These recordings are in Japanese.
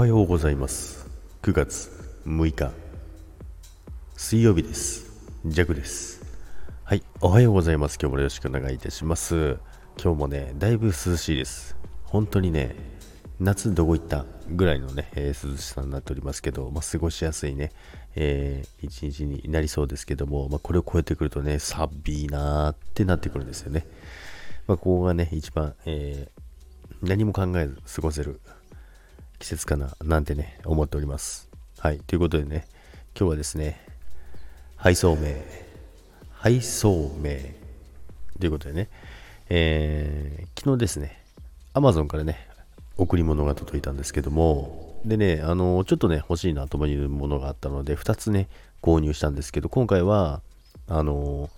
はようございます。9月6日。水曜日です。ジャグです。はいおはようございます。今日もよろしくお願いいたします。今日もねだいぶ涼しいです。本当にね夏どこ行ったぐらいのね、えー、涼しさになっておりますけど、まあ、過ごしやすいね、えー、一日になりそうですけども、まあ、これを超えてくるとね、サビーなーってなってくるんですよね。まあ、ここがね、一番、えー、何も考えず過ごせる季節かななんてね、思っております。はい。ということでね、今日はですね、配送名、配送名ということでね、えー、昨日ですね、Amazon からね、贈り物が届いたんですけども、でね、あの、ちょっとね、欲しいなと思うものがあったので、2つね、購入したんですけど、今回は、あの、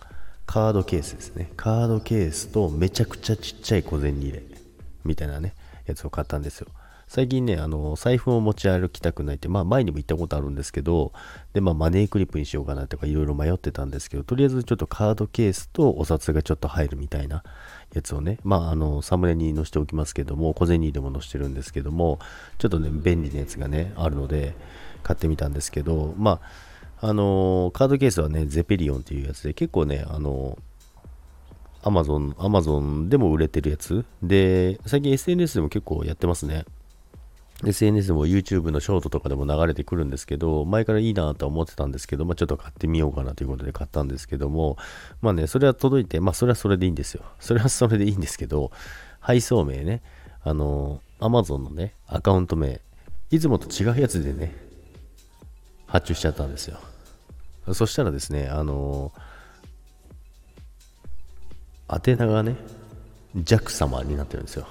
カードケースですね。カードケースとめちゃくちゃちっちゃい小銭入れみたいなね、やつを買ったんですよ。最近ね、あの、財布を持ち歩きたくないって、まあ前にも言ったことあるんですけど、で、まあマネークリップにしようかなとかいろいろ迷ってたんですけど、とりあえずちょっとカードケースとお札がちょっと入るみたいなやつをね、まああの、サムネに載せておきますけども、小銭でも載せてるんですけども、ちょっとね、便利なやつがね、あるので、買ってみたんですけど、まあ、あのカードケースはね、ゼペリオンっていうやつで、結構ね、あのアマゾン、アマゾンでも売れてるやつで、最近 SNS でも結構やってますね。SNS も YouTube のショートとかでも流れてくるんですけど、前からいいなと思ってたんですけど、まあ、ちょっと買ってみようかなということで買ったんですけども、まあね、それは届いて、まあそれはそれでいいんですよ。それはそれでいいんですけど、配送名ね、あの、Amazon のね、アカウント名、いつもと違うやつでね、発注しちゃったんですよ。そしたらですね、あの、宛名がね、ジャック様になってるんですよ。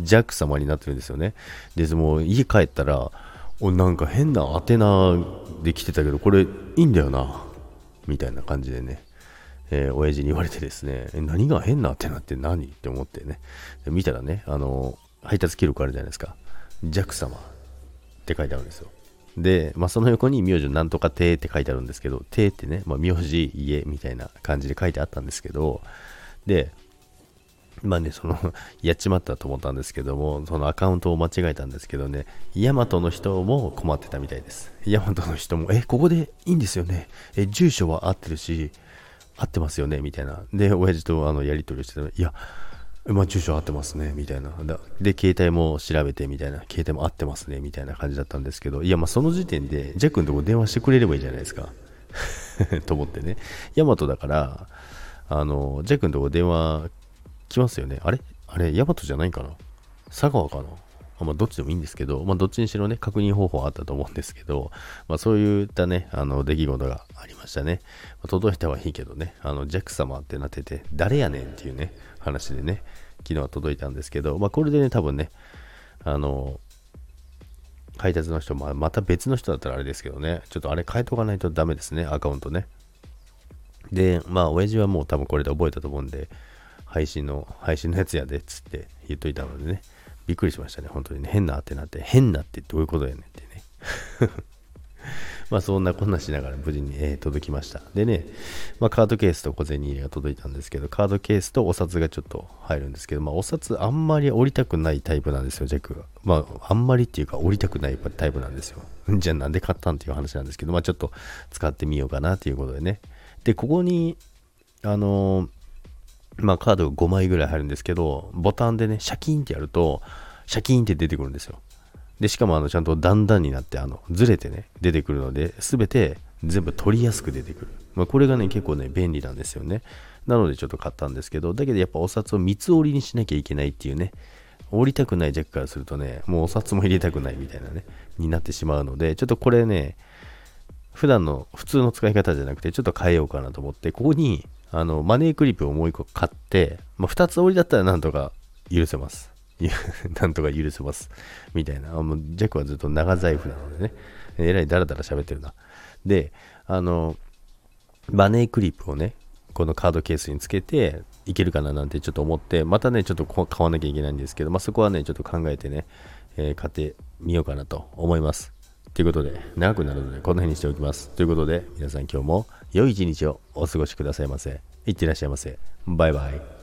ジャック様になってるんですよね。で、もう家帰ったら、おなんか変な宛名で来てたけど、これいいんだよな、みたいな感じでね、えー、親父に言われてですね、何が変な宛名って何？って思ってね、見たらね、あの、配達記録あるじゃないですか。ジャック様って書いてあるんですよ。で、まあ、その横に名字なんとか亭って書いてあるんですけど、亭ってね、まあ、名字、家みたいな感じで書いてあったんですけど、で、まあね、その、やっちまったと思ったんですけども、そのアカウントを間違えたんですけどね、ヤマトの人も困ってたみたいです。ヤマトの人も、え、ここでいいんですよね。え、住所は合ってるし、合ってますよね、みたいな。で、親父とあのやり取りしてたら、いや、まあ、住所合ってますね、みたいな。で、携帯も調べて、みたいな。携帯も合ってますね、みたいな感じだったんですけど、いや、まあ、その時点で、ジャックのとこ電話してくれればいいじゃないですか。と思ってね。ヤマトだから、あの、ジャックのとこ電話来ますよね。あれ？あれ、ヤマトじゃないかな？佐川かな？まあ、どっちでもいいんですけど、まあ、どっちにしろね、確認方法あったと思うんですけど、まあ、そういったね、あの、出来事がありましたね。まあ、届いたはいいけどね、あの、ジャック様ってなってて、誰やねんっていうね、話でね、昨日は届いたんですけど、まあ、これでね、多分ね、あの、配達の人も、また別の人だったらあれですけどね、ちょっとあれ変えとかないとダメですね、アカウントね。で、まあ、親父はもう多分これで覚えたと思うんで、配信の、配信のやつやで、っつって言っといたのでね、びっくりしましたね、本当にね。変なってなって、変なってどういうことやねんってね。まあそんなこんなしながら無事に、え、届きました。でね、まあカードケースと小銭入れが届いたんですけど、カードケースとお札がちょっと入るんですけど、まあお札あんまり折りたくないタイプなんですよ、ジャックが。まああんまりっていうか折りたくないタイプなんですよ。じゃあなんで買ったんっていう話なんですけど、まあちょっと使ってみようかなっていうことでね。で、ここに、あのーまあカードが5枚ぐらい入るんですけど、ボタンでね、シャキーンってやると、シャキーンって出てくるんですよ。で、しかもあの、ちゃんと段々になって、あの、ずれてね、出てくるので、すべて全部取りやすく出てくる。まあ、これがね、結構ね、便利なんですよね。なのでちょっと買ったんですけど、だけどやっぱお札を三つ折りにしなきゃいけないっていうね、折りたくないジャックからするとね、もうお札も入れたくないみたいなね、になってしまうので、ちょっとこれね、普段の普通の使い方じゃなくて、ちょっと変えようかなと思って、ここにあの、マネークリップをもう一個買って、まあ、二つ折りだったらなんとか許せます。なんとか許せます。みたいな。もうジャックはずっと長財布なのでね。えらいダラダラ喋ってるな。で、あの、マネークリップをね、このカードケースにつけていけるかななんてちょっと思って、またね、ちょっと買わなきゃいけないんですけど、まあ、そこはね、ちょっと考えてね、えー、買ってみようかなと思います。ということで、長くなるので、この辺にしておきます。ということで、皆さん今日も良い一日をお過ごしくださいませ。いってらっしゃいませ。バイバイ。